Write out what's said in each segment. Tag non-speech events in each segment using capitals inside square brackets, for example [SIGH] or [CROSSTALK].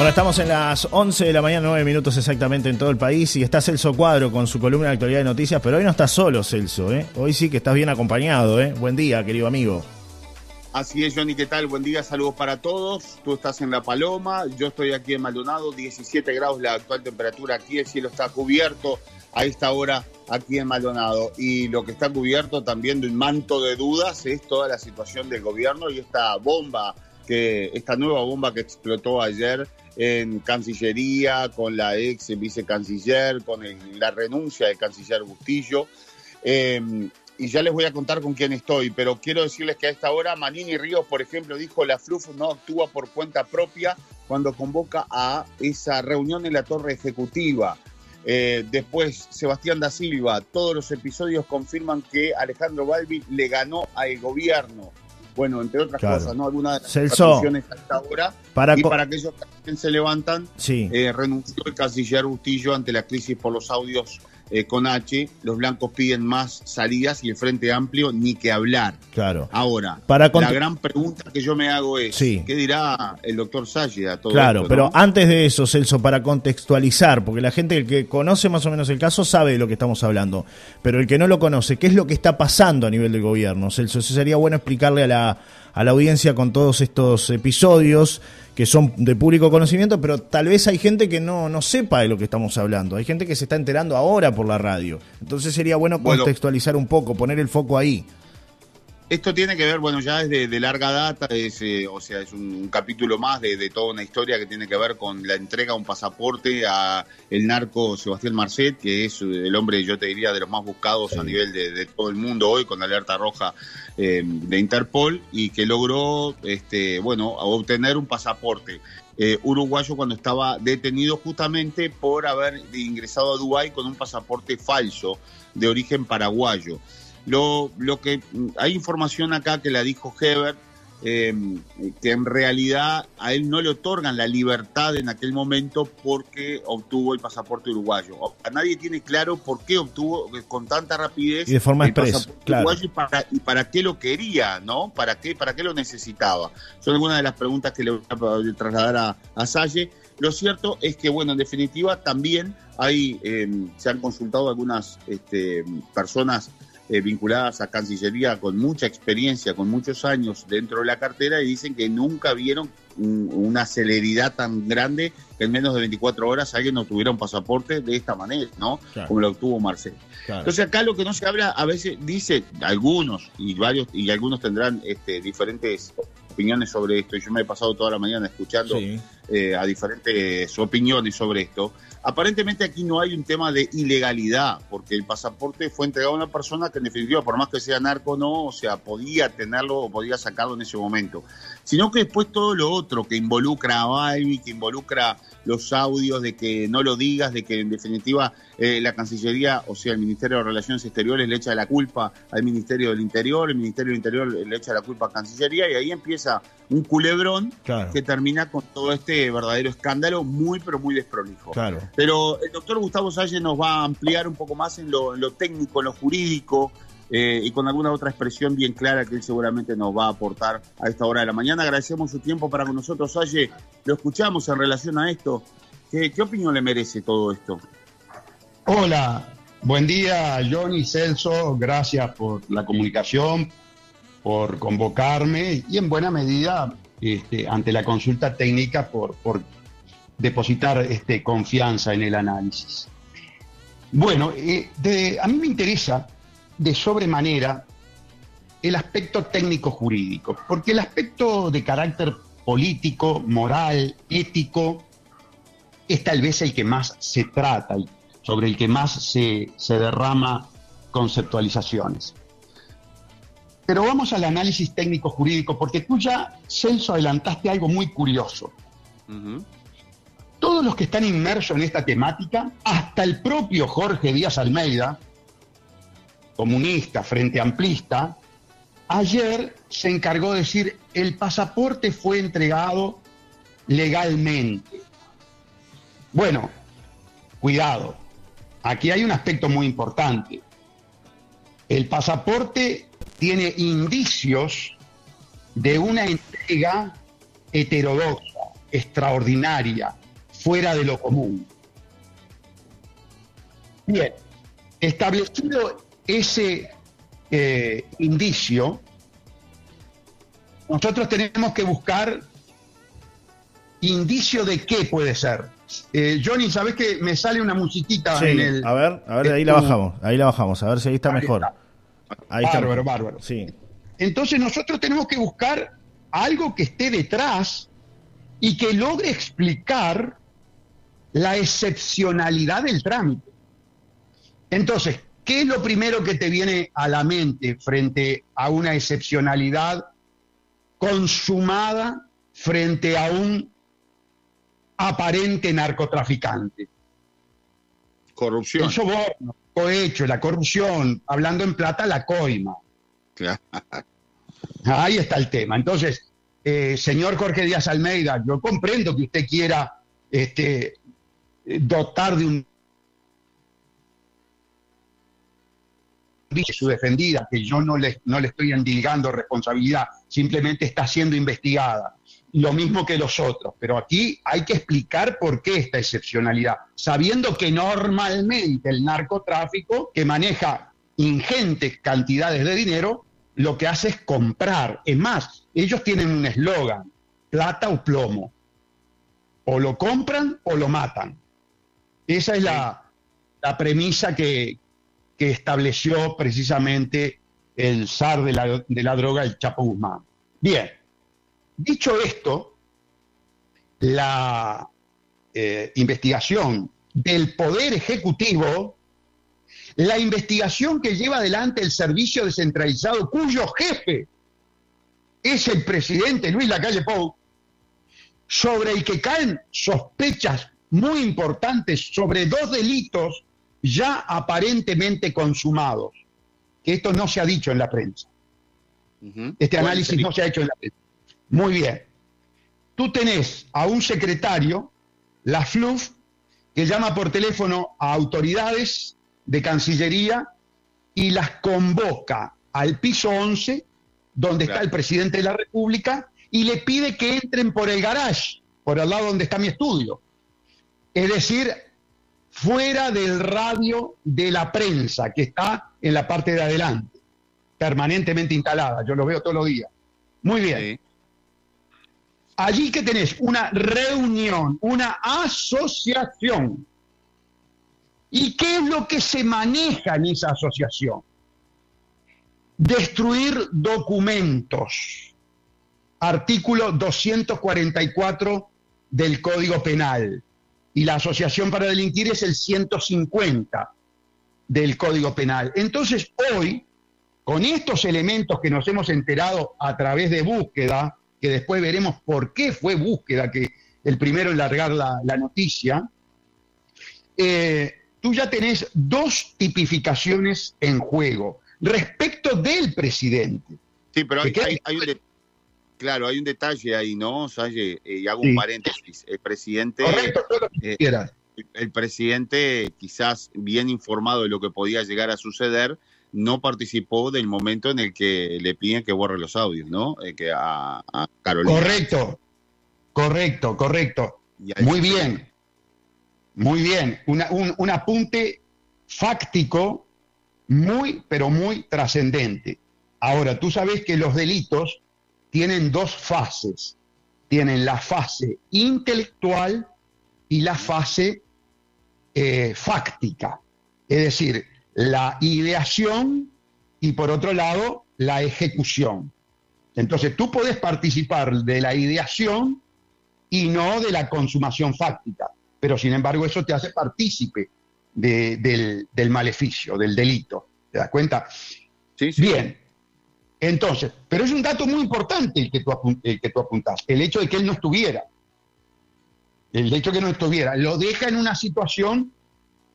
Bueno, estamos en las 11 de la mañana, 9 minutos exactamente en todo el país y está Celso Cuadro con su columna de actualidad de noticias, pero hoy no está solo Celso, ¿eh? Hoy sí que estás bien acompañado, ¿eh? Buen día, querido amigo. Así es, Johnny, ¿qué tal? Buen día, saludos para todos. Tú estás en La Paloma, yo estoy aquí en Maldonado, 17 grados la actual temperatura aquí, el cielo está cubierto a esta hora aquí en Maldonado. Y lo que está cubierto también de un manto de dudas es toda la situación del gobierno y esta bomba, que esta nueva bomba que explotó ayer en Cancillería, con la ex vicecanciller, con la renuncia del canciller Bustillo. Eh, y ya les voy a contar con quién estoy, pero quiero decirles que a esta hora Manini Ríos, por ejemplo, dijo la FLUF no actúa por cuenta propia cuando convoca a esa reunión en la torre ejecutiva. Eh, después, Sebastián da Silva, todos los episodios confirman que Alejandro Balbi le ganó al gobierno. Bueno, entre otras cosas, ¿no? Algunas de las situaciones hasta ahora. Para y para aquellos que se levantan, sí. eh, renunció el canciller Bustillo ante la crisis por los audios eh, con H, los blancos piden más salidas y el Frente Amplio ni que hablar. Claro. Ahora, Para la gran pregunta que yo me hago es, ¿qué dirá el doctor Salle a todo Claro, esto, pero antes de eso, Celso, para contextualizar, porque la gente que conoce más o menos el caso sabe de lo que estamos hablando, pero el que no lo conoce, ¿qué es lo que está pasando a nivel del gobierno? Celso, eso sería bueno explicarle a la, a la audiencia con todos estos episodios que son de público conocimiento, pero tal vez hay gente que no, no sepa de lo que estamos hablando. Hay gente que se está enterando ahora por la radio. Entonces sería bueno contextualizar un poco, poner el foco ahí. Esto tiene que ver, bueno, ya es de, larga data, es, eh, o sea, es un, capítulo más de, toda una historia que tiene que ver con la entrega de un pasaporte a el narco Sebastián Marcet, que es el hombre, yo te diría, de los más buscados a nivel de, todo el mundo hoy, con la alerta roja eh, de Interpol, y que logró, este, bueno, obtener un pasaporte. Eh, uruguayo cuando estaba detenido justamente por haber ingresado a Dubái con un pasaporte falso de origen paraguayo. Lo, lo que hay información acá que la dijo Heber, eh, que en realidad a él no le otorgan la libertad en aquel momento porque obtuvo el pasaporte uruguayo. A nadie tiene claro por qué obtuvo con tanta rapidez y de forma el pasaporte uruguayo y para, y para qué lo quería, ¿no? ¿Para qué, para qué lo necesitaba? Son algunas de las preguntas que le voy a trasladar a, a Salle. Lo cierto es que, bueno, en definitiva también hay, eh, se han consultado algunas este, personas eh, vinculadas a Cancillería con mucha experiencia, con muchos años dentro de la cartera y dicen que nunca vieron una celeridad tan grande que en menos de 24 horas alguien no tuviera un pasaporte de esta manera, ¿no? Como lo obtuvo Marcel. Entonces acá lo que no se habla, a veces dice algunos y varios y algunos tendrán este, diferentes opiniones sobre esto. Y yo me he pasado toda la mañana escuchando eh, a diferentes opiniones sobre esto. Aparentemente aquí no hay un tema de ilegalidad, porque el pasaporte fue entregado a una persona que en definitiva, por más que sea narco no, o sea, podía tenerlo o podía sacarlo en ese momento. Sino que después todo lo otro que involucra a Balbi, que involucra los audios de que no lo digas, de que en definitiva eh, la Cancillería, o sea, el Ministerio de Relaciones Exteriores le echa la culpa al Ministerio del Interior, el Ministerio del Interior le echa la culpa a Cancillería y ahí empieza un culebrón que termina con todo este verdadero escándalo muy, pero muy desprolijo. Claro. Pero el doctor Gustavo Salle nos va a ampliar un poco más en lo, técnico, en lo jurídico, eh, y con alguna otra expresión bien clara que él seguramente nos va a aportar a esta hora de la mañana. Agradecemos su tiempo para con nosotros, Salle. Lo escuchamos en relación a esto. ¿Qué, opinión le merece todo esto? Hola, buen día, Johnny Celso. Gracias por la comunicación, por convocarme y en buena medida este, ante la consulta técnica por, por depositar este, confianza en el análisis. Bueno, eh, a mí me interesa de sobremanera el aspecto técnico-jurídico, porque el aspecto de carácter político, moral, ético, es tal vez el que más se trata y sobre el que más se, derrama conceptualizaciones. Pero vamos al análisis técnico-jurídico, porque tú ya, Celso, adelantaste algo muy curioso todos los que están inmersos en esta temática, hasta el propio Jorge Díaz Almeida, comunista, frente amplista, ayer se encargó de decir, el pasaporte fue entregado legalmente. Bueno, cuidado, aquí hay un aspecto muy importante. El pasaporte tiene indicios de una entrega heterodoxa extraordinaria, fuera de lo común. Bien, establecido ese eh, indicio, nosotros tenemos que buscar indicio de qué puede ser. Eh, Johnny, ¿sabes que me sale una musiquita en el. A ver, a ver, ahí la bajamos, ahí la bajamos, a ver si ahí está mejor. Ahí bárbaro, bárbaro. Sí. Entonces nosotros tenemos que buscar algo que esté detrás y que logre explicar la excepcionalidad del trámite. Entonces, ¿qué es lo primero que te viene a la mente frente a una excepcionalidad consumada frente a un aparente narcotraficante? Corrupción. El soborno, cohecho, la corrupción, hablando en plata, la coima. Ahí está el tema. Entonces, eh, señor Jorge Díaz Almeida, yo comprendo que usted quiera este, dotar de un su defendida, que yo no le, no le estoy endilgando responsabilidad, simplemente está siendo investigada. Lo mismo que los otros, pero aquí hay que explicar por qué esta excepcionalidad, sabiendo que normalmente el narcotráfico, que maneja ingentes cantidades de dinero, lo que hace es comprar. Es más, ellos tienen un eslogan, plata o plomo. O lo compran o lo matan. Esa es la, premisa que, estableció precisamente el zar de la, droga, el Chapo Guzmán. Bien, dicho esto, la eh, investigación del Poder Ejecutivo la investigación que lleva adelante el servicio descentralizado, cuyo jefe es el presidente Luis Lacalle Pou, sobre el que caen sospechas muy importantes sobre dos delitos ya aparentemente consumados, que esto no se ha dicho en la prensa. Este análisis no se ha hecho en la prensa. Muy bien. Tú tenés a un secretario, la FLUF, que llama por teléfono a autoridades de Cancillería y las convoca al piso 11, donde está el presidente de la República, y le pide que entren por el garage, por el lado donde está mi estudio. Es decir, fuera del radio de la prensa, que está en la parte de adelante, permanentemente instalada. Yo lo veo todos los días. Muy bien. Allí que tenés una reunión, una asociación ¿Y qué es lo que se maneja en esa asociación? Destruir documentos. Artículo 244 del Código Penal. Y la Asociación para Delinquir es el 150 del Código Penal. Entonces, hoy, con estos elementos que nos hemos enterado a través de búsqueda, que después veremos por qué fue búsqueda, que el primero en largar la, noticia, eh, tú ya tenés dos tipificaciones en juego respecto del presidente. Sí, pero hay, un claro, hay un detalle ahí, ¿no, Salle? Eh, y hago un paréntesis. El presidente... Correcto, eh, el presidente, quizás bien informado de lo que podía llegar a suceder, no participó del momento en el que le piden que borre los audios, ¿no? Eh, que a, Carolina. Correcto, correcto, correcto. Muy bien. Muy bien, un, apunte fáctico muy, pero muy trascendente. Ahora, tú sabes que los delitos tienen dos fases. Tienen la fase intelectual y la fase eh, fáctica. Es decir, la ideación y por otro lado la ejecución. Entonces tú puedes participar de la ideación y no de la consumación fáctica pero sin embargo eso te hace partícipe del, maleficio, del delito. ¿Te das cuenta? Sí, sí. Bien. Entonces, pero es un dato muy importante el que, tú el que tú apuntás, el hecho de que él no estuviera. El hecho de que no estuviera. Lo deja en una situación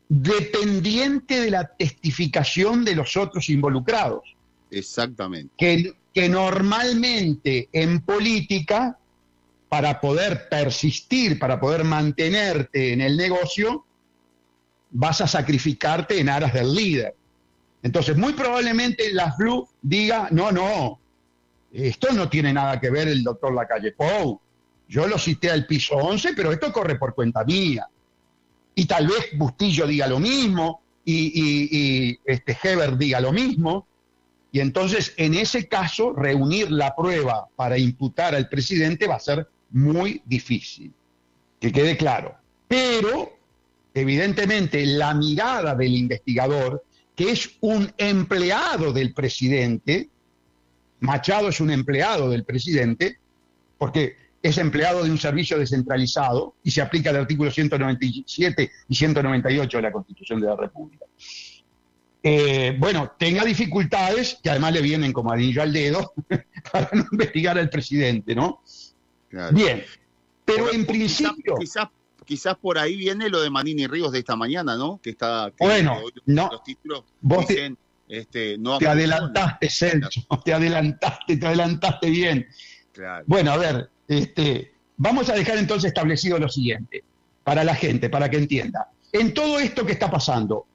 dependiente de la testificación de los otros involucrados. Exactamente. Que, que normalmente en política para poder persistir, para poder mantenerte en el negocio, vas a sacrificarte en aras del líder. Entonces, muy probablemente la FLU diga, no, no, esto no tiene nada que ver el doctor Lacalle Pou. yo lo cité al piso 11, pero esto corre por cuenta mía. Y tal vez Bustillo diga lo mismo, y, este Heber diga lo mismo, y entonces en ese caso reunir la prueba para imputar al presidente va a ser muy difícil, que quede claro. Pero, evidentemente, la mirada del investigador, que es un empleado del presidente, Machado es un empleado del presidente, porque es empleado de un servicio descentralizado y se aplica el artículo 197 y 198 de la Constitución de la República. Eh, bueno, tenga dificultades, que además le vienen como anillo al dedo, [LAUGHS] para no investigar al presidente, ¿no? Bien, pero en principio... Quizás, por ahí viene lo de Manini Ríos de esta mañana, ¿no? Que está... bueno, no. Los títulos vos dicen, te, este, no te adelantaste, Celso, te adelantaste, te adelantaste bien. Bueno, a ver, este, vamos a dejar entonces establecido lo siguiente, para la gente, para que entienda. En todo esto que está pasando,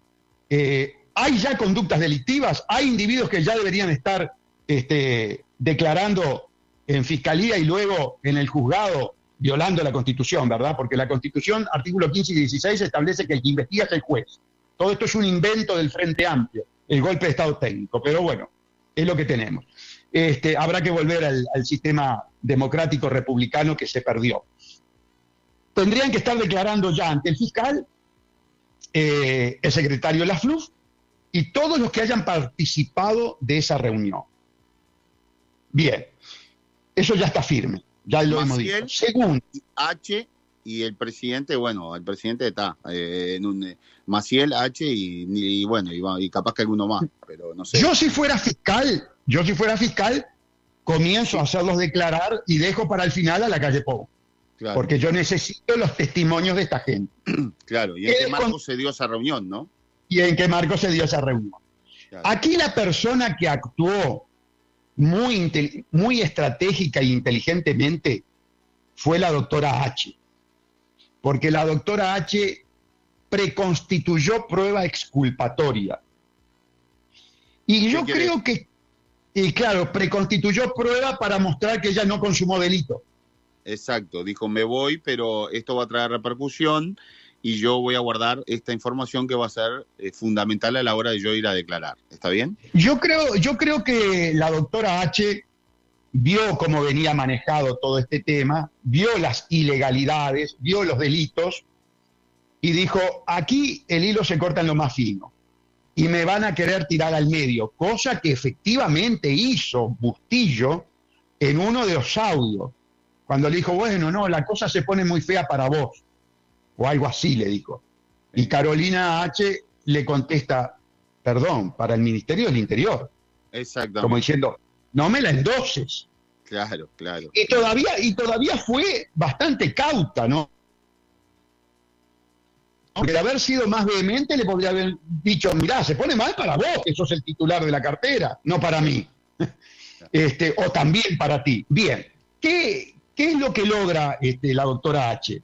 eh, ¿hay ya conductas delictivas? ¿Hay individuos que ya deberían estar este, declarando en fiscalía y luego en el juzgado violando la Constitución, ¿verdad? Porque la Constitución, artículo 15 y 16, establece que el que investiga es el juez. Todo esto es un invento del Frente Amplio, el golpe de Estado técnico, pero bueno, es lo que tenemos. Este, habrá que volver al, sistema democrático republicano que se perdió. Tendrían que estar declarando ya ante el fiscal, eh, el secretario de la FLUF y todos los que hayan participado de esa reunión. Bien, eso ya está firme, ya lo hemos dicho. Segundo. H y el presidente, bueno, el presidente está eh, en un eh, Maciel H y, bueno, y, capaz que alguno más, pero no sé. Yo si fuera fiscal, yo si fuera fiscal, comienzo a hacerlos declarar y dejo para el final a la calle Pou. Porque yo necesito los testimonios de esta gente. [CLEARS THROAT] Claro, y en qué marco se dio esa reunión, ¿no? Y en qué marco se dio esa reunión. Aquí la persona que actuó muy, muy estratégica e inteligentemente fue la doctora H. Porque la doctora H preconstituyó prueba exculpatoria. Y yo creo que, y claro, preconstituyó prueba para mostrar que ella no consumó delito. Exacto, dijo me voy, pero esto va a traer repercusión y yo voy a guardar esta información que va a ser eh, fundamental a la hora de yo ir a declarar. ¿Está bien? Yo creo, yo creo que la doctora H vio cómo venía manejado todo este tema, vio las ilegalidades, vio los delitos y dijo, aquí el hilo se corta en lo más fino y me van a querer tirar al medio, cosa que efectivamente hizo Bustillo en uno de los audios, cuando le dijo, bueno, no, la cosa se pone muy fea para vos o algo así le dijo. Y Carolina H. le contesta, perdón, para el Ministerio del Interior. Exacto. Como diciendo, no me la endoses. Claro, claro. Y todavía, y todavía fue bastante cauta, ¿no? Porque de haber sido más vehemente le podría haber dicho, mirá, se pone mal para vos, que sos el titular de la cartera, no para mí. [LAUGHS] Este, o también para ti. Bien, ¿qué, qué es lo que logra este, la doctora H?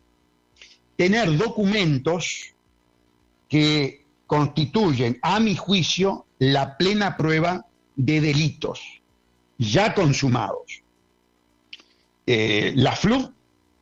Tener documentos que constituyen, a mi juicio, la plena prueba de delitos ya consumados. Eh, la FLU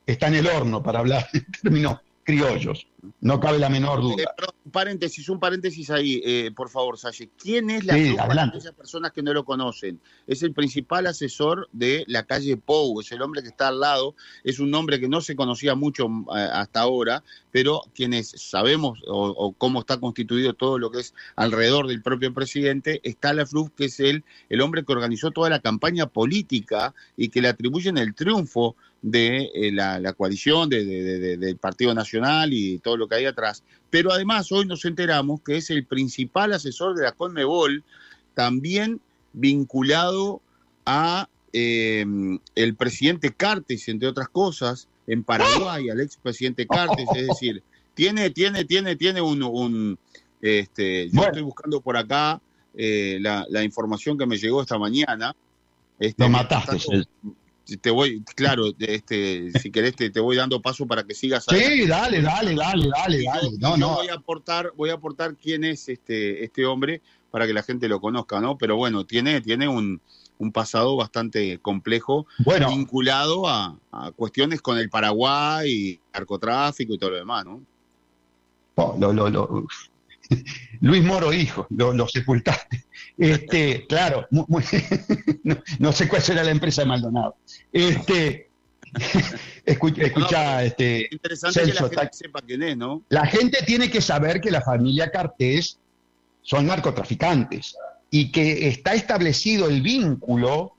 está en el horno, para hablar en términos criollos. No cabe la menor duda. Eh, un paréntesis, un paréntesis ahí, eh, por favor, Salle. ¿Quién es la sí, para aquellas personas que no lo conocen? Es el principal asesor de la calle Pou, es el hombre que está al lado, es un nombre que no se conocía mucho eh, hasta ahora, pero quienes sabemos o, cómo está constituido todo lo que es alrededor del propio presidente, está la FLUF, que es el, el hombre que organizó toda la campaña política y que le atribuyen el triunfo de eh, la, coalición, del Partido Nacional y todo lo que hay atrás. Pero además hoy nos enteramos que es el principal asesor de la Conmebol, también vinculado a eh, el presidente Cartes, entre otras cosas, en Paraguay, al expresidente Cartes, es decir, tiene, tiene, tiene, tiene un, este, yo estoy buscando por acá eh, la, información que me llegó esta mañana. Este, Lo mataste te voy, claro, este, si querés te, te, voy dando paso para que sigas. Sí, dale, dale, dale, dale, dale. No, no. Voy a aportar, voy a aportar quién es este, este hombre para que la gente lo conozca, ¿no? Pero bueno, tiene, tiene un, un pasado bastante complejo, Bueno. vinculado a, a cuestiones con el Paraguay, y narcotráfico y todo lo demás, ¿no? Lo- lo- lo- [LAUGHS] Luis Moro, hijo, lo, lo sepultaste. Este, [LAUGHS] claro, muy- [LAUGHS] no, no sé cuál será la empresa de Maldonado. Este, escucha, escucha, No, este, Interesante que Celso, la gente está- sepa quién es, ¿no? la gente tiene que saber que la familia Cartés son narcotraficantes y que está establecido el vínculo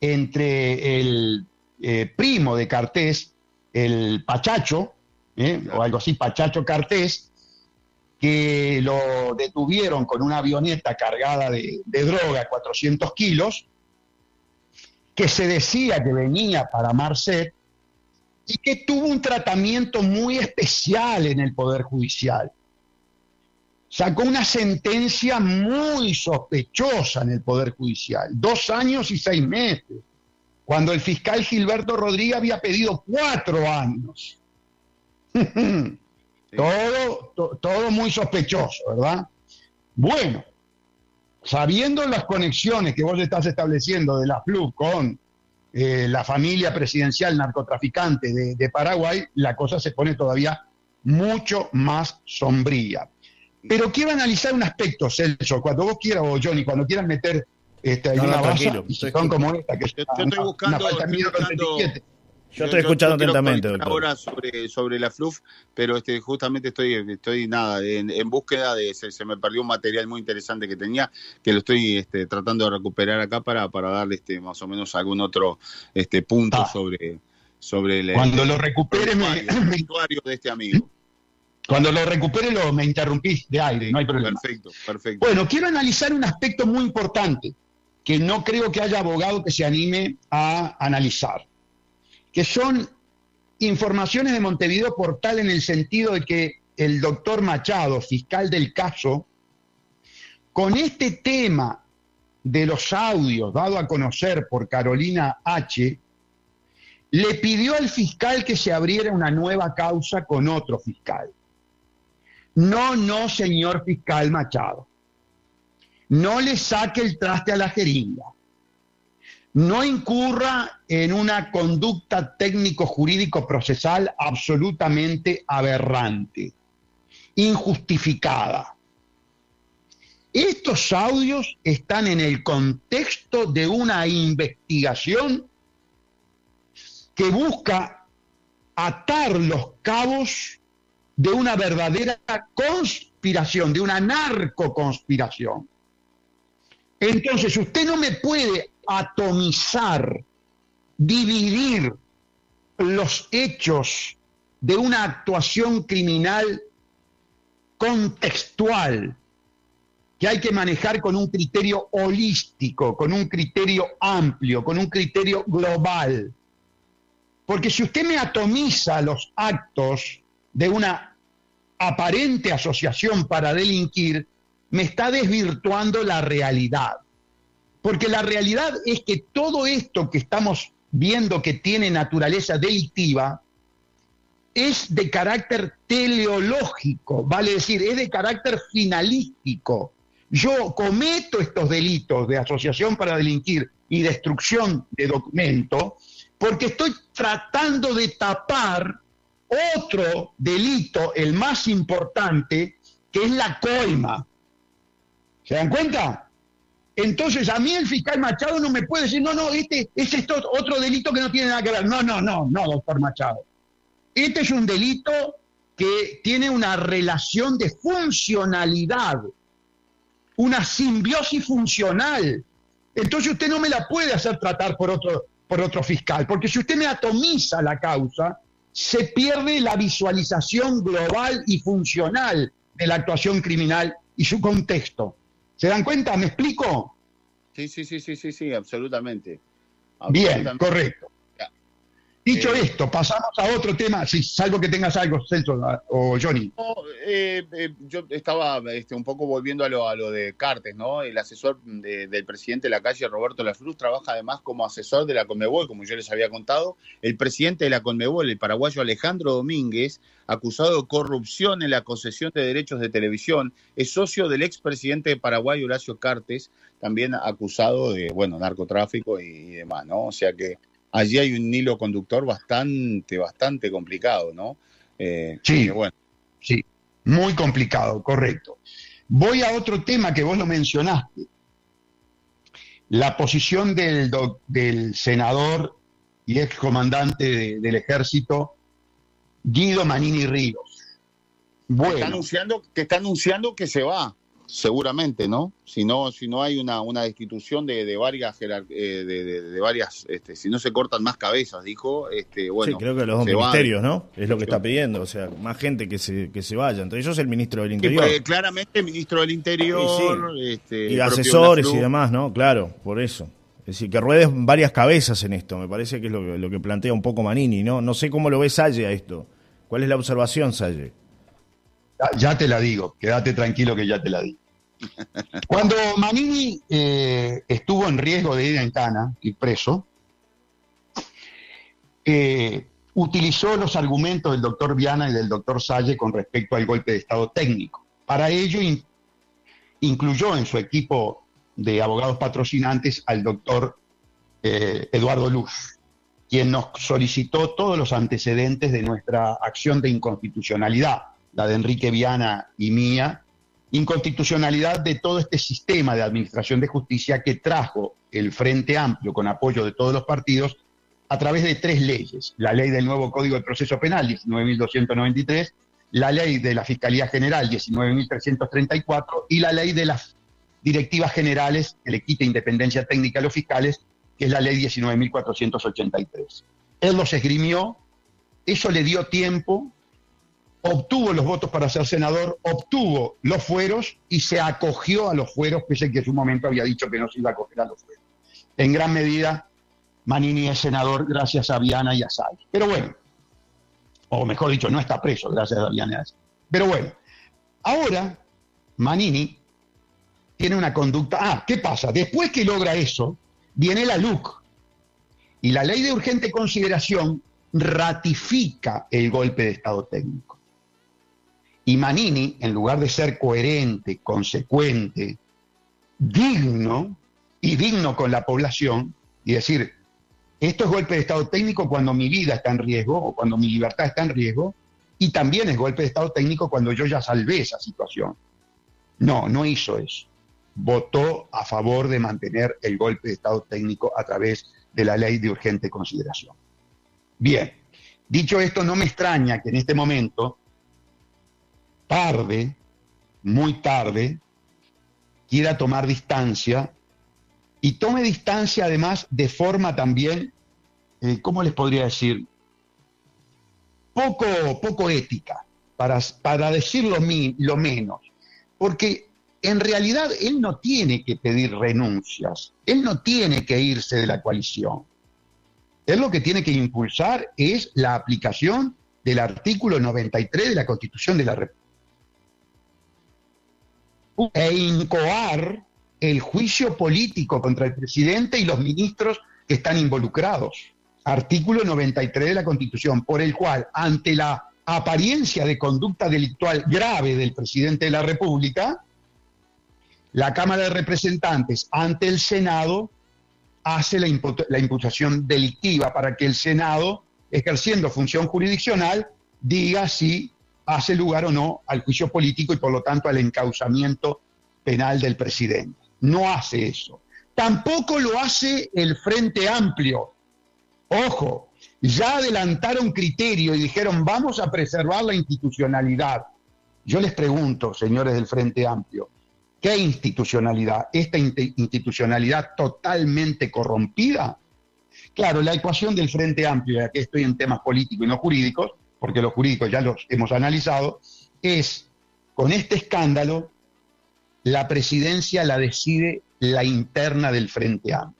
entre el eh, primo de Cartés, el Pachacho, ¿eh? o algo así, Pachacho Cartés, que lo detuvieron con una avioneta cargada de, de droga, 400 kilos, que se decía que venía para Marcet y que tuvo un tratamiento muy especial en el Poder Judicial. Sacó una sentencia muy sospechosa en el Poder Judicial, dos años y seis meses, cuando el fiscal Gilberto Rodríguez había pedido cuatro años. [LAUGHS] todo, to- todo muy sospechoso, ¿verdad? Bueno, sabiendo las conexiones que vos estás estableciendo de la FLU con eh, la familia presidencial narcotraficante de, de Paraguay, la cosa se pone todavía mucho más sombría. Pero quiero analizar un aspecto, Celso, cuando vos quieras, o Johnny, cuando quieras meter este, No, no, estoy son como esta, que es Yo- una- yo estoy una- buscando- una falta estoy mía con buscando- 37. Yo estoy escuchando atentamente. Ahora sobre, sobre la FLUF, pero este, justamente estoy, estoy nada, en, en búsqueda de, se, se me perdió un material muy interesante que tenía, que lo estoy este, tratando de recuperar acá para, para darle este, más o menos algún otro este, punto Ah. sobre, sobre el, Cuando el lo recupere, el usuario de este amigo. cuando lo recupere lo, me interrumpís de aire, no hay problema. Perfecto, perfecto. Bueno, quiero analizar un aspecto muy importante que no creo que haya abogado que se anime a analizar, que son informaciones de Montevideo Portal en el sentido de que el doctor Machado, fiscal del caso, con este tema de los audios dado a conocer por Carolina H., le pidió al fiscal que se abriera una nueva causa con otro fiscal. No, no, señor fiscal Machado. No le saque el traste a la jeringa. No incurra en una conducta técnico-jurídico-procesal absolutamente aberrante, injustificada. Estos audios están en el contexto de una investigación que busca atar los cabos de una verdadera conspiración, de una narcoconspiración. Entonces, usted no me puede atomizar, dividir los hechos de una actuación criminal contextual que hay que manejar con un criterio holístico, con un criterio amplio, con un criterio global. Porque si usted me atomiza los actos de una aparente asociación para delinquir, me está desvirtuando la realidad. Porque la realidad es que todo esto que estamos viendo que tiene naturaleza delictiva es de carácter teleológico, vale decir, es de carácter finalístico. Yo cometo estos delitos de asociación para delinquir y destrucción de documento porque estoy tratando de tapar otro delito, el más importante, que es la coima. ¿Se dan cuenta? Entonces a mí el fiscal Machado no me puede decir, no, no, este es esto otro delito que no tiene nada que ver. No, no, no, no, doctor Machado. Este es un delito que tiene una relación de funcionalidad, una simbiosis funcional. Entonces usted no me la puede hacer tratar por otro, por otro fiscal, porque si usted me atomiza la causa, se pierde la visualización global y funcional de la actuación criminal y su contexto. ¿Se dan cuenta? ¿Me explico? Sí, sí, sí, sí, sí, sí, absolutamente. Bien, Absolutamente. correcto. Dicho Eh, esto, pasamos a otro tema, si salvo que tengas algo, Celso o Johnny. No, Eh, eh, yo estaba este, un poco volviendo a lo, a lo de Cartes, ¿no? El asesor del presidente de la calle, Roberto Lafruz, trabaja además como asesor de la Conmebol, como yo les había contado. El presidente de la Conmebol, el paraguayo Alejandro Domínguez, acusado de corrupción en la concesión de derechos de televisión, es socio del expresidente de Paraguay, Horacio Cartes, también acusado de, bueno, narcotráfico y, demás, ¿no? O sea que allí hay un hilo conductor bastante, bastante complicado, ¿no? Eh, sí, bueno. sí. Muy complicado, correcto. Voy a otro tema que vos lo mencionaste. La posición del, del senador y excomandante del ejército, Guido Manini Ríos. Bueno. está anunciando, que está anunciando que se va seguramente, ¿no? Si no, si no hay una, una destitución de, de varias eh, de, varias, este, si no se cortan más cabezas, dijo, este, bueno. Sí, creo que los dos ministerios, ¿no? Es lo que está pidiendo, o sea, más gente que se, que se vaya. Entre ellos el ministro del Interior. Pues, claramente el ministro del Interior. Este, y asesores y demás, ¿no? Claro, por eso. Es decir, que ruedes varias cabezas en esto, me parece que es lo, lo que plantea un poco Manini, ¿no? No sé cómo lo ve Salle a esto. ¿Cuál es la observación, Salle? Ya te la digo, quédate tranquilo que ya te la digo. Cuando Manini eh, estuvo en riesgo de ir en cana y preso, eh, utilizó los argumentos del doctor Viana y del doctor Salle con respecto al golpe de Estado técnico. Para ello incluyó en su equipo de abogados patrocinantes al doctor eh, Eduardo Luz, quien nos solicitó todos los antecedentes de nuestra acción de inconstitucionalidad, la de Enrique Viana y mía, inconstitucionalidad de todo este sistema de administración de justicia que trajo el Frente Amplio con apoyo de todos los partidos a través de tres leyes. La ley del nuevo Código de Proceso Penal, 19.293, la ley de la Fiscalía General, 19.334, y la ley de las directivas generales que le quita independencia técnica a los fiscales, que es la ley 19.483. Él los esgrimió, eso le dio tiempo obtuvo los votos para ser senador, obtuvo los fueros y se acogió a los fueros, pese a que en su momento había dicho que no se iba a acoger a los fueros. En gran medida, Manini es senador gracias a Viana y a. Pero bueno, o mejor dicho, no está preso gracias a Viana y a. Pero bueno, ahora Manini tiene una conducta. Ah, ¿qué pasa? Después que logra eso, viene la LUC. Y la ley de urgente consideración ratifica el golpe de Estado técnico. Y Manini, en lugar de ser coherente, consecuente, digno y digno con la población, y decir, esto es golpe de Estado técnico cuando mi vida está en riesgo o cuando mi libertad está en riesgo, y también es golpe de Estado técnico cuando yo ya salvé esa situación. No, no hizo eso. Votó a favor de mantener el golpe de Estado técnico a través de la ley de urgente consideración. Bien, dicho esto, no me extraña que en este momento tarde, muy tarde, quiera tomar distancia y tome distancia además de forma también, eh, ¿cómo les podría decir? Poco, poco ética, para, para decir lo, lo menos, porque en realidad él no tiene que pedir renuncias, él no tiene que irse de la coalición. Él lo que tiene que impulsar es la aplicación del artículo 93 de la Constitución de la República e incoar el juicio político contra el presidente y los ministros que están involucrados. Artículo 93 de la Constitución, por el cual, ante la apariencia de conducta delictual grave del presidente de la República, la Cámara de Representantes ante el Senado hace la, imputación delictiva para que el Senado, ejerciendo función jurisdiccional, diga si hace lugar o no al juicio político y por lo tanto al encauzamiento penal del presidente. No hace eso. Tampoco lo hace el Frente Amplio. Ojo, ya adelantaron criterio y dijeron vamos a preservar la institucionalidad. Yo les pregunto, señores del Frente Amplio, ¿qué institucionalidad? ¿Esta institucionalidad totalmente corrompida? Claro, la ecuación del Frente Amplio, ya que estoy en temas políticos y no jurídicos, porque los jurídicos ya los hemos analizado, es con este escándalo la presidencia la decide la interna del Frente Amplio.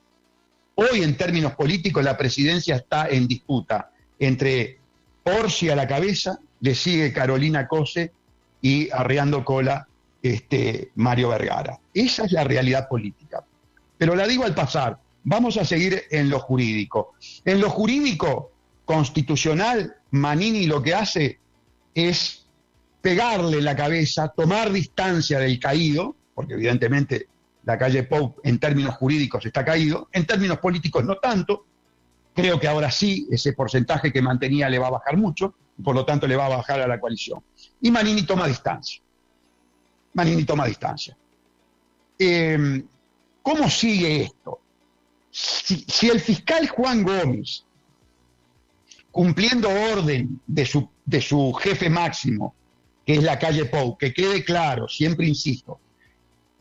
Hoy en términos políticos la presidencia está en disputa entre Orsi a la cabeza, le sigue Carolina Cose y arreando cola este, Mario Vergara. Esa es la realidad política. Pero la digo al pasar, vamos a seguir en lo jurídico. En lo jurídico constitucional, Manini lo que hace es pegarle la cabeza, tomar distancia del caído, porque evidentemente la calle Pope en términos jurídicos está caído, en términos políticos no tanto, creo que ahora sí ese porcentaje que mantenía le va a bajar mucho, por lo tanto le va a bajar a la coalición. Y Manini toma distancia. Manini toma distancia. Em, ¿Cómo sigue esto? Si, el fiscal Juan Gómez, cumpliendo orden de su, de su jefe máximo, que es la calle Pou, que quede claro, siempre insisto,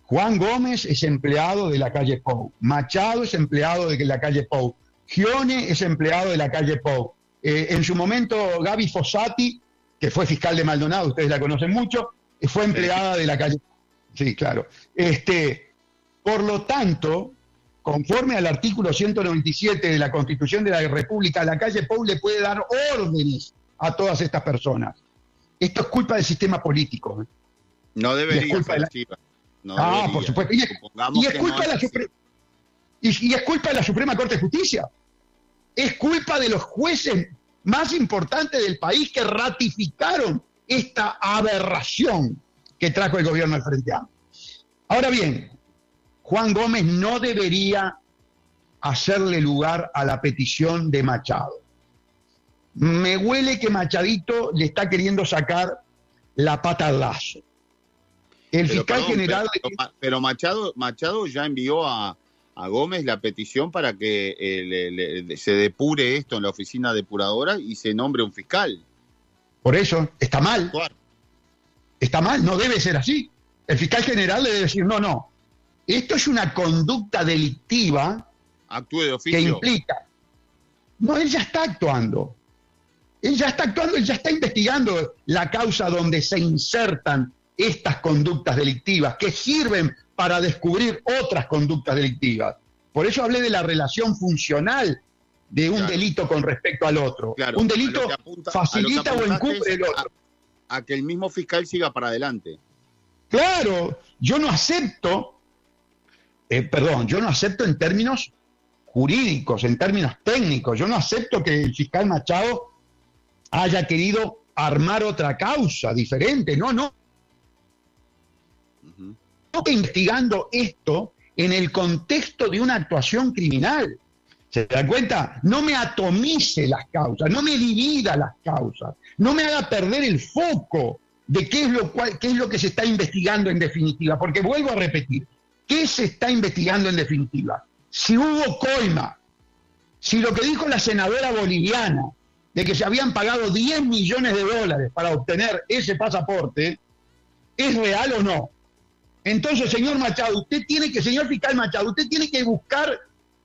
Juan Gómez es empleado de la calle Pou, Machado es empleado de la calle Pou, Gione es empleado de la calle Pou. Eh, en su momento, Gaby Fossati, que fue fiscal de Maldonado, ustedes la conocen mucho, fue empleada de la calle. Sí, claro. Este, por lo tanto, conforme al artículo 197 de la Constitución de la República, la calle Pou le puede dar órdenes a todas estas personas. Esto es culpa del sistema político. ¿eh? No debería ser ah, por supuesto. Y es, culpa de la y es culpa de la Suprema Corte de Justicia. Es culpa de los jueces más importantes del país que ratificaron esta aberración que trajo el gobierno al Frente Amplio. Ahora bien, Juan Gómez no debería hacerle lugar a la petición de Machado. Me huele que Machadito le está queriendo sacar la pata al lazo. El fiscal general. Pero, Machado, Machado ya envió a, Gómez la petición para que eh, se depure esto en la oficina depuradora y se nombre un fiscal. Por eso, está mal. Está mal, no debe ser así. El fiscal general le debe decir, no, no, esto es una conducta delictiva Actúe de oficio. que implica... No, él ya está actuando. Él ya está actuando, él ya está investigando la causa donde se insertan estas conductas delictivas que sirven para descubrir otras conductas delictivas. Por eso hablé de la relación funcional de un delito con respecto al otro. un delito facilita o encubre el otro. A, que el mismo fiscal siga para adelante. Claro, yo no acepto, eh, perdón, yo no acepto en términos jurídicos, en términos técnicos, yo no acepto que el fiscal Machado haya querido armar otra causa diferente, no, no. Estoy investigando esto en el contexto de una actuación criminal. ¿Se dan cuenta? No me atomice las causas, no me divida las causas, no me haga perder el foco de qué es lo, cual, qué es lo que se está investigando en definitiva. Porque vuelvo a repetir, ¿qué se está investigando en definitiva? Si hubo coima, si lo que dijo la senadora boliviana, de que se habían pagado 10 millones de dólares para obtener ese pasaporte, ¿es real o no? Entonces, señor Machado, usted tiene que, señor fiscal Machado, usted tiene que buscar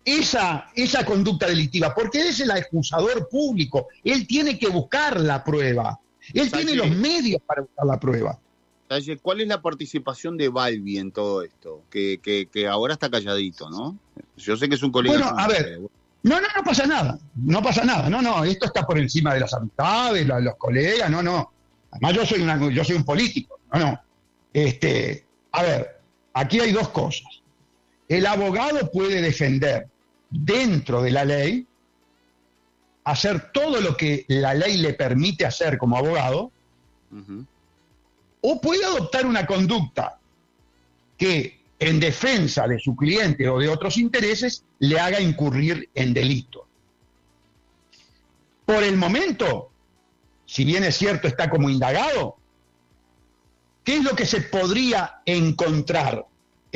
esa, esa conducta delictiva, porque él es el acusador público, él tiene que buscar la prueba, él tiene los medios para buscar la prueba. ¿Cuál es la participación de Balbi en todo esto? Que, que, ahora está calladito, ¿no? Yo sé que es un colega. Bueno, a ver, no, no, no pasa nada, no pasa nada, no, no, esto está por encima de las amistades, los, los colegas, no, no. Además yo soy, una, yo soy un político, no, no. Este, a ver, aquí hay dos cosas. El abogado puede defender dentro de la ley, hacer todo lo que la ley le permite hacer como abogado, o puede adoptar una conducta que en defensa de su cliente o de otros intereses le haga incurrir en delito. Por el momento, si bien es cierto está como indagado, ¿qué es lo que se podría encontrar?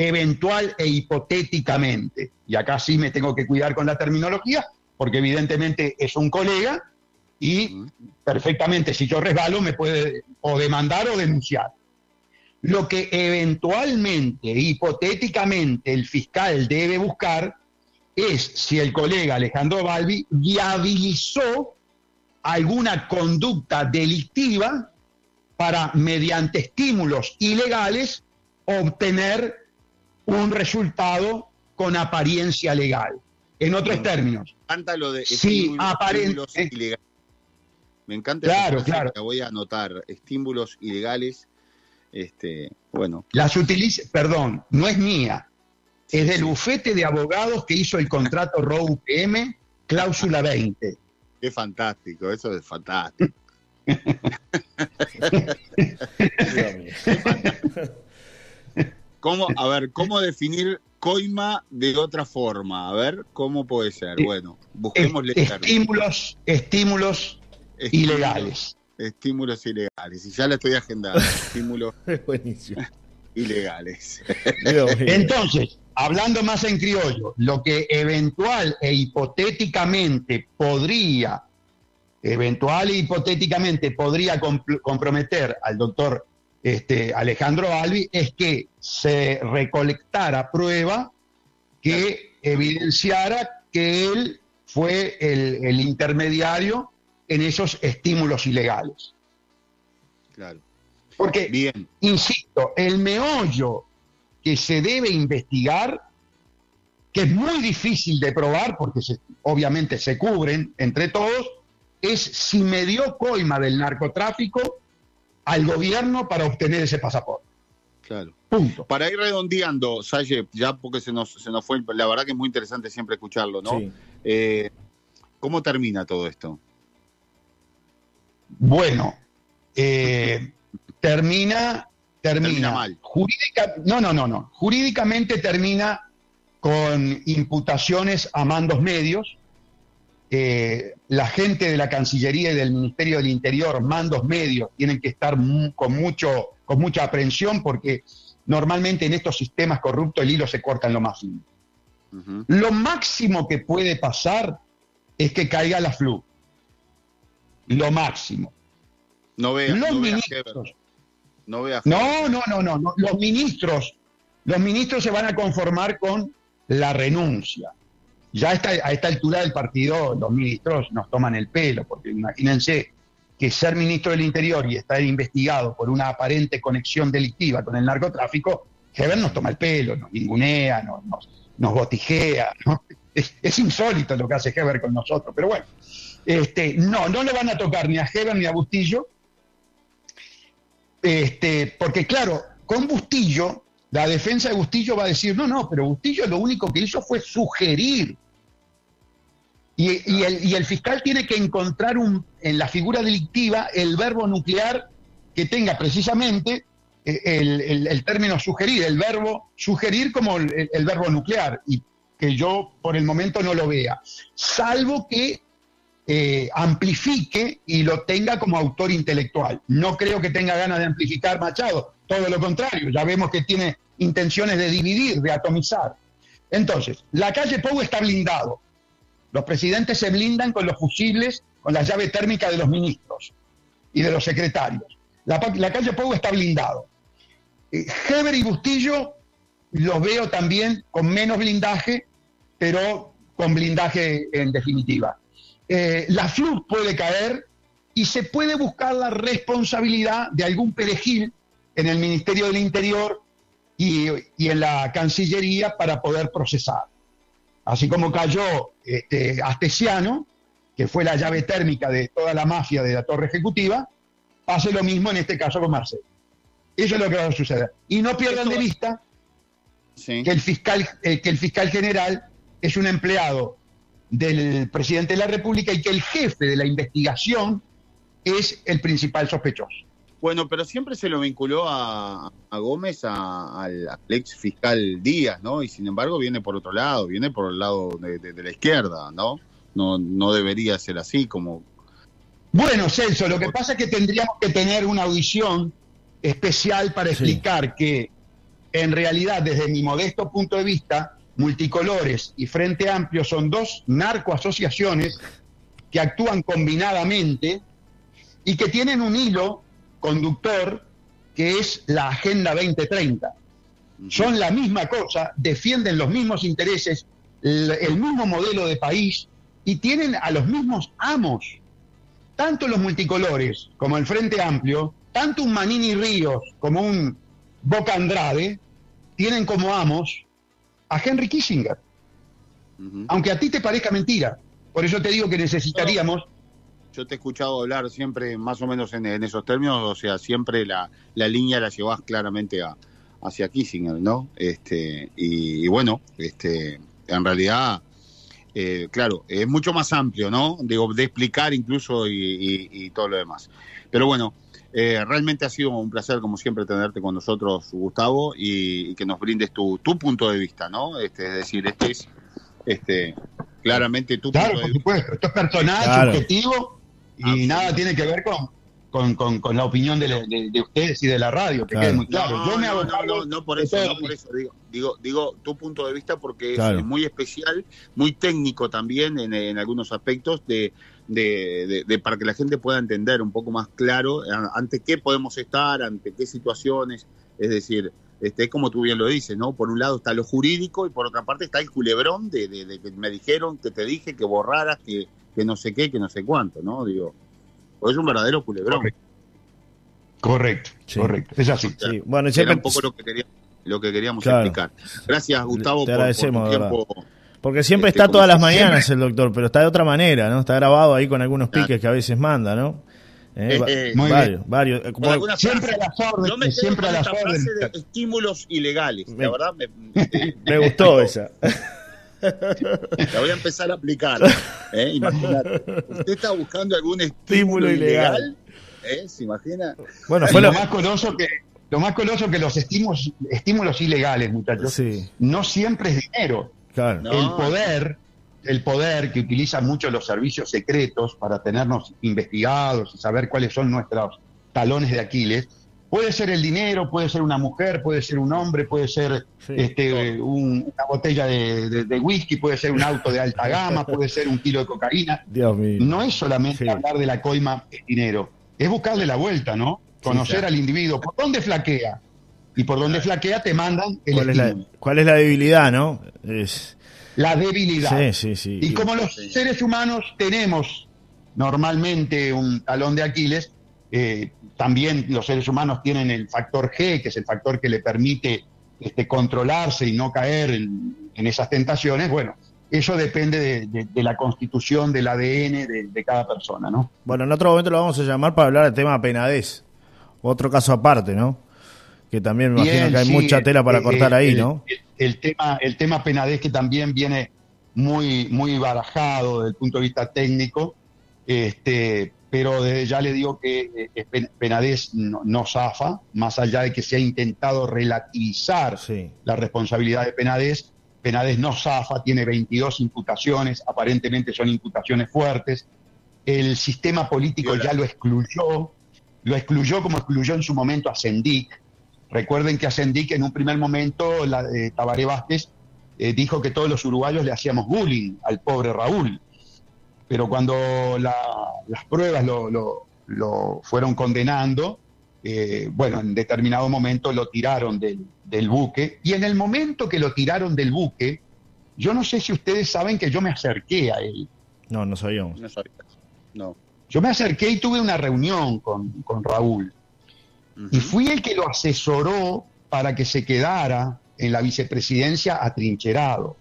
eventual e hipotéticamente, y acá sí me tengo que cuidar con la terminología, porque evidentemente es un colega y perfectamente si yo resbalo me puede o demandar o denunciar. Lo que eventualmente, hipotéticamente, el fiscal debe buscar es si el colega Alejandro Balbi viabilizó alguna conducta delictiva para, mediante estímulos ilegales, obtener un resultado con apariencia legal. En otros términos. De ilegales. Me encanta claro, claro. voy a anotar. Estímulos ilegales. Este, bueno. Las utiliza, perdón, no es mía, es del bufete de abogados que hizo el contrato ROU PM, cláusula 20. Qué fantástico, eso es fantástico. [LAUGHS] ¿Cómo, a ver, ¿cómo definir coima de otra forma? A ver, ¿cómo puede ser? Bueno, busquemos Estímulos, estímulos, ilegales. Estímulos ilegales. Y ya la estoy agendando. [LAUGHS] estímulos ilegales. Entonces, hablando más en criollo, lo que eventual e hipotéticamente podría, eventual e hipotéticamente podría comprometer al doctor este, Alejandro Albi es que se recolectara prueba que evidenciara que él fue el, intermediario en esos estímulos ilegales. Claro. Porque, Bien. insisto, el meollo que se debe investigar, que es muy difícil de probar, porque obviamente se cubren entre todos, es si me dio coima del narcotráfico al gobierno para obtener ese pasaporte. Claro. Punto. Para ir redondeando, Saye, ya porque se nos, se nos fue, la verdad que es muy interesante siempre escucharlo, ¿no? Eh, ¿Cómo termina todo esto? Bueno, eh, termina, termina, mal. Jurídica, no, no, no, no. Jurídicamente termina con imputaciones a mandos medios, eh, la gente de la Cancillería y del Ministerio del Interior, mandos medios, tienen que estar con, mucho, con mucha aprensión porque normalmente en estos sistemas corruptos el hilo se corta en lo más fino. Lo máximo que puede pasar es que caiga la flu. Lo máximo. No vea, los no ministros. no, vea no, no, no, no, no. Los ministros, los ministros se van a conformar con la renuncia. Ya a esta, a esta altura del partido los ministros nos toman el pelo, porque imagínense que ser ministro del Interior y estar investigado por una aparente conexión delictiva con el narcotráfico, Heber nos toma el pelo, nos ningunea, nos, nos, botijea. Es, insólito lo que hace Heber con nosotros, pero bueno, este, no, no le van a tocar ni a Heber ni a Bustillo, este, porque claro, con Bustillo la defensa de Bustillo va a decir, no, no, pero Bustillo lo único que hizo fue sugerir. Y, el, fiscal tiene que encontrar en la figura delictiva el verbo nuclear que tenga precisamente eh, el, término sugerir, el verbo sugerir como el, verbo nuclear, y que yo por el momento no lo vea, salvo que eh, amplifique y lo tenga como autor intelectual. No creo que tenga ganas de amplificar Machado, todo lo contrario, ya vemos que tiene intenciones de dividir, de atomizar. Entonces, la calle Pou está blindado. Los presidentes se blindan con los fusibles, con la llave térmica de los ministros y de los secretarios. La, calle Pou está blindado. Eh, Heber y Bustillo los veo también con menos blindaje, pero con blindaje en definitiva. Eh, la FLUS puede caer y se puede buscar la responsabilidad de algún perejil en el Ministerio del Interior y, en la Cancillería para poder procesar. Así como cayó este, Astesiano, que fue la llave térmica de toda la mafia de la Torre Ejecutiva, pase lo mismo en este caso con Marcelo. Eso es lo que va a suceder. Y no pierdan de vista que, el fiscal, eh, que el fiscal general es un empleado del presidente de la República y que el jefe de la investigación es el principal sospechoso. Bueno, pero siempre se lo vinculó a, Gómez, al, ex fiscal Díaz, ¿no? Y sin embargo viene por otro lado, viene por el lado de, la izquierda, ¿no? ¿no? No debería ser así como... Bueno, Celso, lo que pasa es que tendríamos que tener una audición especial para explicar que en realidad, desde mi modesto punto de vista, Multicolores y Frente Amplio son dos narcoasociaciones que actúan combinadamente y que tienen un hilo conductor que es la Agenda 2030. Son la misma cosa, defienden los mismos intereses, el, mismo modelo de país y tienen a los mismos amos. Tanto los multicolores como el Frente Amplio, tanto un Manini Ríos como un Boca Andrade, tienen como amos a Henry Kissinger. Aunque a ti te parezca mentira. Por eso te digo que necesitaríamos yo te he escuchado hablar siempre más o menos en, esos términos, o sea, siempre la, la línea la llevas claramente a, hacia Kissinger, ¿no? Este, y, bueno, este, en realidad, eh, claro, es mucho más amplio, ¿no? Digo, de explicar incluso y, todo lo demás. Pero bueno, eh, realmente ha sido un placer, como siempre, tenerte con nosotros, Gustavo, y, que nos brindes tu, tu punto de vista, ¿no? Este, es decir, este es este, claramente tu claro, punto de vista. Claro, por supuesto. Esto es personal, subjetivo, y nada tiene que ver con, con, con, con la opinión de, de, ustedes y de la radio, que quede muy claro. No, Yo me hago no, no, no, por eso, no por eso, digo, digo, digo tu punto de vista porque es muy especial, muy técnico también en, en algunos aspectos de, de, de, para que la gente pueda entender un poco más claro ante qué podemos estar, ante qué situaciones, es decir, este, como tú bien lo dices, ¿no? Por un lado está lo jurídico y por otra parte está el culebrón de, de, que me dijeron, que te dije, que borraras, que, que no sé qué, que no sé cuánto, ¿no? Digo, es un verdadero culebrón. Correcto, correcto, es así. Bueno, Era un poco lo que, quería, lo que queríamos explicar. Gracias, Gustavo, Te agradecemos, por, tiempo. Porque siempre este, está todas las mañanas el doctor, pero está de otra manera, ¿no? Está grabado ahí con algunos piques que a veces manda, ¿no? Eh, eh, muy varios, varios. siempre a las órdenes, siempre a las órdenes. de estímulos ilegales, me, la verdad me, [LAUGHS] me gustó [LAUGHS] esa. La voy a empezar a aplicar. ¿eh? Imagínate. Usted está buscando algún estímulo, ilegal. ¿eh? ¿Se imagina? Bueno, fue lo, más coloso que lo más coloso que los estímulos, estímulos ilegales, muchachos, no siempre es dinero. El poder, el poder que utilizan mucho los servicios secretos para tenernos investigados y saber cuáles son nuestros talones de Aquiles, Puede ser el dinero, puede ser una mujer, puede ser un hombre, puede ser este, una botella de, whisky, puede ser un auto de alta gama, puede ser un kilo de cocaína. [LAUGHS] No es solamente hablar de la coima de dinero, es buscarle la vuelta, ¿no? Conocer al individuo, por dónde flaquea. Y por dónde flaquea te mandan el ¿Cuál, es la, ¿Cuál es la debilidad, no? Es... La debilidad. Sí, sí, sí. Y como los seres humanos tenemos normalmente un talón de Aquiles, eh, también los seres humanos tienen el factor G, que es el factor que le permite este, controlarse y no caer en, esas tentaciones. Bueno, eso depende de, la constitución, del ADN de, cada persona, ¿no? Bueno, en otro momento lo vamos a llamar para hablar del tema penadez, otro caso aparte, ¿no? Que también me imagino que hay mucha tela para eh, cortar ahí, ¿no? El, tema, el tema penadez que también viene muy, muy barajado desde el punto de vista técnico, este, pero ya le digo que eh, Penades no, zafa, más allá de que se ha intentado relativizar la responsabilidad de Penades, Penades no zafa, tiene 22 imputaciones, aparentemente son imputaciones fuertes, el sistema político ya lo excluyó, lo excluyó como excluyó en su momento a Sendic. Recuerden que a Sendic en un primer momento la, eh, Tabaré Vázquez eh, dijo que todos los uruguayos le hacíamos bullying al pobre Raúl pero cuando las pruebas lo, fueron condenando, eh, bueno, en determinado momento lo tiraron del, buque, y en el momento que lo tiraron del buque, yo no sé si ustedes saben que yo me acerqué a él. No, no sabíamos. No, Yo me acerqué y tuve una reunión con, Raúl. Y fui el que lo asesoró para que se quedara en la vicepresidencia atrincherado.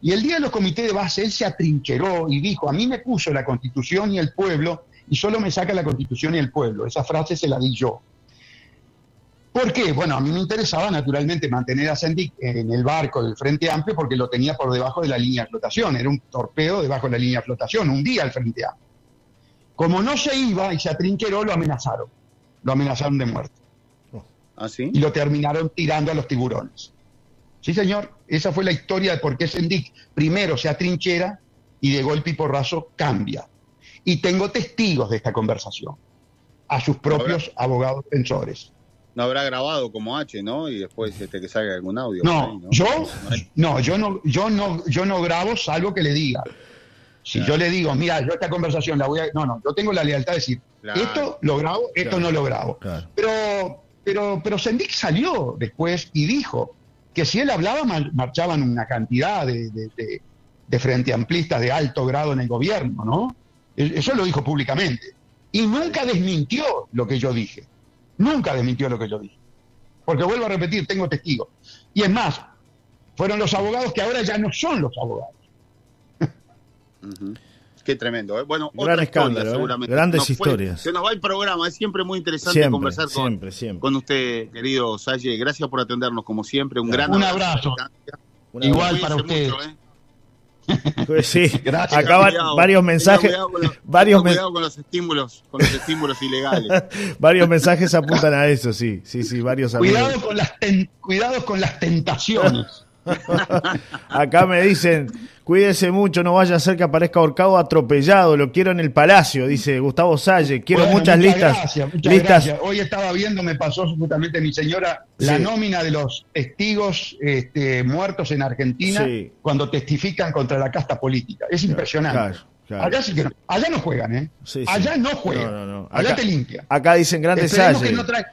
Y el día de los comités de base, él se atrincheró y dijo, a mí me puso la constitución y el pueblo, y solo me saca la constitución y el pueblo. Esa frase se la di yo. ¿Por qué? Bueno, a mí me interesaba naturalmente mantener a Sendic en el barco del Frente Amplio porque lo tenía por debajo de la línea de flotación. Era un torpedo debajo de la línea de flotación, un día al Frente Amplio. Como no se iba y se atrincheró, lo amenazaron. Lo amenazaron de muerte. ¿Ah, sí? Y lo terminaron tirando a los tiburones. Sí, señor, esa fue la historia de por qué Sendic primero se atrinchera y de golpe y porrazo cambia. Y tengo testigos de esta conversación, a sus propios abogados defensores. No habrá grabado como H, ¿no? Y después este, que salga algún audio. No, yo no, yo no, yo no, yo no grabo salvo que le diga. Si yo le digo, mira, yo esta conversación la voy a. No, no, yo tengo la lealtad de decir, esto lo grabo, esto no lo grabo. Pero, pero, pero Sendic salió después y dijo, que si él hablaba marchaban una cantidad de, de, frente amplistas de alto grado en el gobierno, ¿no? Eso lo dijo públicamente. Y nunca desmintió lo que yo dije. Nunca desmintió lo que yo dije. Porque vuelvo a repetir, tengo testigos. Y es más, fueron los abogados que ahora ya no son los abogados. Qué tremendo. ¿eh? Bueno, Gran otra historia, escándalo, ¿eh? seguramente. Grandes Nos fue- historias. se nos va el programa, es siempre muy interesante Siempre, conversar con, siempre, siempre. con usted, querido Salle. Gracias por atendernos como siempre. Un gran Un abrazo. Una- Igual para ustedes. mucho, ¿eh? Pues sí, [LAUGHS] Gracias. acá van Cuidado, varios mensajes, cuidado con los- varios, men- con los estímulos, con los estímulos ilegales. [LAUGHS] varios mensajes apuntan a eso, sí, sí, sí, varios amigos. Cuidado con las ten- cuidado con las tentaciones. [LAUGHS] Acá me dicen, cuídese mucho, no vaya a ser que aparezca ahorcado atropellado, lo quiero en el palacio, dice Gustavo Salle, quiero Bueno, muchas listas, Gracias, muchas listas, gracias. Hoy estaba viendo, me pasó justamente mi señora, la nómina de los testigos este, muertos en Argentina Sí. cuando testifican contra la casta política. Es impresionante. Claro, claro. Allá sí que no. Allá no juegan, ¿eh? Sí, sí. Allá no juegan. No, no, no. Allá te limpia. acá dicen grandes Esperemos Salle. que no trae-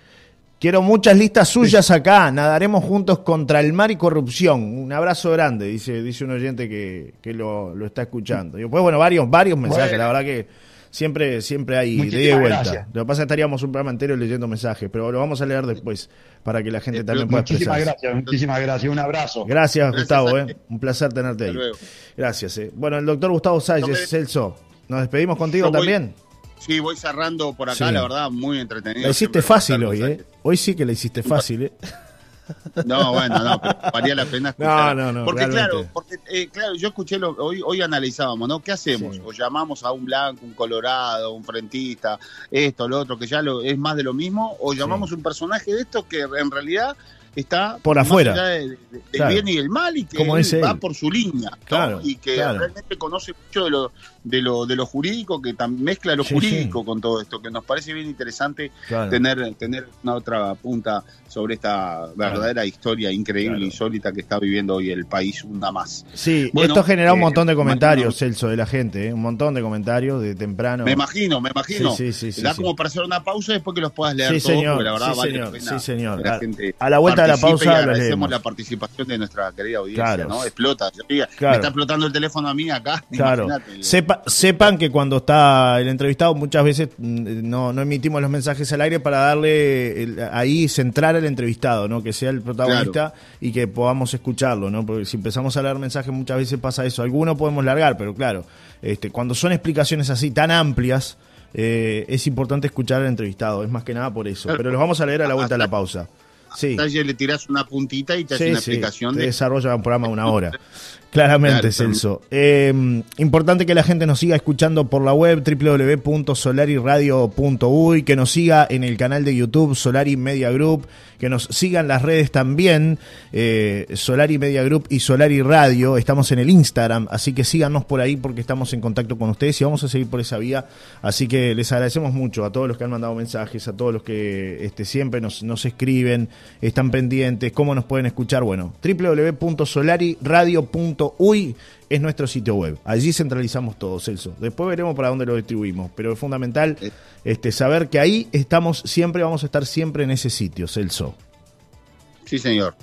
Quiero muchas listas suyas acá. Nadaremos juntos contra el mar y corrupción. Un abrazo grande, dice, dice un oyente que, que lo, lo está escuchando. Y después, bueno, varios, varios mensajes. Bueno. La verdad que siempre, siempre hay de Muchísimas ida y vuelta. gracias. Lo que pasa es que estaríamos un programa entero leyendo mensajes, pero lo vamos a leer después para que la gente Eh, también pueda Muchísimas expresarse. gracias, muchísimas gracias. Un abrazo. Gracias, Gracias, Gustavo. Eh. Un placer tenerte ahí. Gracias. eh. Bueno, el doctor Gustavo Salles, No me- Celso. Nos despedimos contigo voy- también. Sí, voy cerrando por acá, Sí. la verdad, muy entretenido. La hiciste fácil hoy, ¿eh? Hoy sí que la hiciste fácil, ¿eh? [LAUGHS] No, bueno, no, pero valía la pena escuchar. No, no, no, Porque realmente. claro, porque eh, claro, yo escuché lo, hoy hoy analizábamos, ¿no? ¿Qué hacemos? Sí. O llamamos a un blanco, un colorado, un frentista, esto, lo otro, que ya lo, es más de lo mismo, o llamamos un personaje de esto que en realidad está Por afuera. allá de- de- del Claro. bien y el mal y que Como él dice va él. por su línea, ¿no? Y que claro. realmente conoce mucho de lo de lo de lo jurídico, que mezcla lo Sí, jurídico con todo esto, que nos parece bien interesante Claro. tener, tener una otra punta sobre esta verdadera historia increíble, Claro. insólita que está viviendo hoy el país, una más. Sí, Bueno, esto ha generado un eh, montón de comentarios, Celso, de la gente, ¿eh? un montón de comentarios de temprano. Me imagino, me imagino. Sí, sí, sí, da como para hacer una pausa y después que los puedas leer Sí, todos, señor, la verdad sí, vale señor, la pena señor. la A- gente a la vuelta de la pausa y agradecemos la participación de nuestra querida audiencia, Claro. ¿no? Explota. Claro. Me está explotando el teléfono a mí acá. [LAUGHS] Claro. imagínate. Sepa- sepan que cuando está el entrevistado muchas veces mm, no, no emitimos los mensajes al aire para darle el- ahí centrar al entrevistado, ¿no? Que sea el protagonista y que podamos escucharlo, ¿no? Porque si empezamos a leer mensajes muchas veces pasa eso. Algunos podemos largar, pero claro, este, cuando son explicaciones así tan amplias, eh, es importante escuchar al entrevistado. Es más que nada por eso. Claro. Pero los vamos a leer a la vuelta de la pausa. Sí. Le tirás una puntita y te hace una sí, explicación te de desarrolla un programa de una hora. [LAUGHS] Claramente, Claro, Celso. Eh, importante que la gente nos siga escuchando por la web www.solariradio.uy, que nos siga en el canal de YouTube Solari Media Group, que nos sigan las redes también, eh, Solari Media Group y Solari Radio. Estamos en el Instagram, así que síganos por ahí porque estamos en contacto con ustedes y vamos a seguir por esa vía. Así que les agradecemos mucho a todos los que han mandado mensajes, a todos los que este, siempre nos, nos escriben, están pendientes, cómo nos pueden escuchar. Bueno, www.solariradio.uy es nuestro sitio web. Allí centralizamos todo, Celso. Después veremos para dónde lo distribuimos, pero es fundamental este, saber que ahí estamos siempre, vamos a estar siempre en ese sitio, Celso. Sí, señor.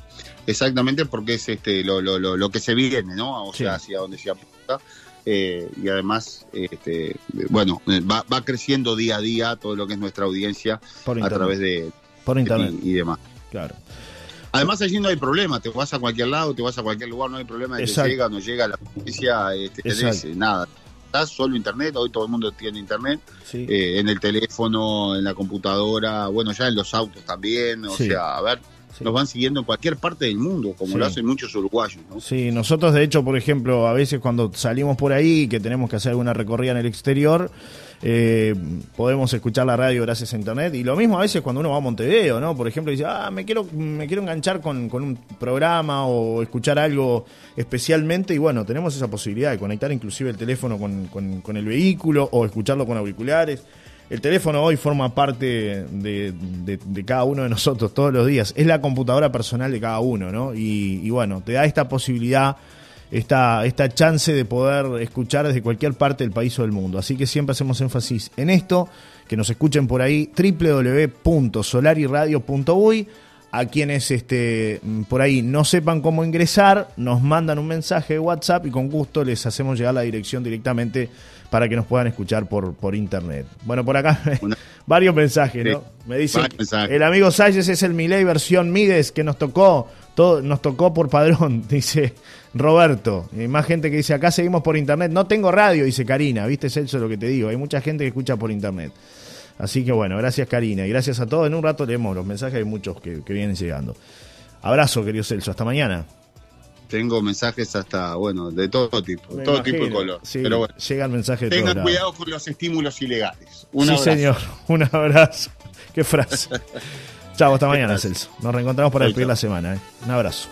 Exactamente, porque es este lo, lo, lo, lo que se viene, ¿no? O Sí. sea, hacia donde se apunta. Eh, y además, este, bueno, eh, va, va creciendo día a día todo lo que es nuestra audiencia Por a través de, Por de internet, ti y demás. claro. Además, allí no hay problema, te vas a cualquier lado, te vas a cualquier lugar, no hay problema de que llega o no llega la noticia, este, tenés, nada. Estás solo internet, hoy todo el mundo tiene internet, Sí. eh, en el teléfono, en la computadora, bueno, ya en los autos también, o Sí. sea, a ver, Sí. nos van siguiendo en cualquier parte del mundo, como Sí. lo hacen muchos uruguayos, ¿no? Sí, nosotros de hecho, por ejemplo, a veces cuando salimos por ahí que tenemos que hacer alguna recorrida en el exterior, eh, podemos escuchar la radio gracias a internet. Y lo mismo a veces cuando uno va a Montevideo, ¿no? Por ejemplo, dice, ah, me quiero, me quiero enganchar con, con un programa o escuchar algo especialmente. Y bueno, tenemos esa posibilidad de conectar inclusive el teléfono con, con- el vehículo o escucharlo con auriculares. El teléfono hoy forma parte de, de- cada uno de nosotros todos los días. Es la computadora personal de cada uno, ¿no? Y bueno, te da esta posibilidad, esta, esta chance de poder escuchar desde cualquier parte del país o del mundo. Así que siempre hacemos énfasis en esto, que nos escuchen por ahí, www.solariradio.uy. A quienes este, por ahí no sepan cómo ingresar, nos mandan un mensaje de WhatsApp y con gusto les hacemos llegar la dirección directamente para que nos puedan escuchar por, por internet. Bueno, por acá [LAUGHS] varios mensajes, ¿no? Me dice, el amigo Salles es el Miley versión Mides que nos tocó, todo, nos tocó por padrón, [LAUGHS] dice Roberto. Y más gente que dice, acá seguimos por internet. No tengo radio, dice Karina, ¿viste Celso lo que te digo? Hay mucha gente que escucha por internet. Así que bueno, gracias Karina y gracias a todos. En un rato leemos los mensajes, hay muchos que, que vienen llegando. Abrazo, querido Celso, hasta mañana tengo mensajes hasta, bueno, de todo tipo, de todo tipo de color. Pero bueno, llegan mensajes de Tengan cuidado con los estímulos ilegales. Un sí, señor, [LAUGHS] un abrazo. Qué frase. [LAUGHS] Chao, hasta mañana, Celso. Nos reencontramos para despedir la semana. ¿eh? Un abrazo.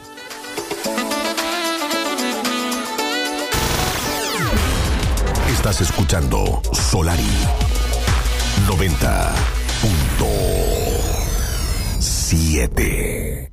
Estás escuchando Solari 90.7.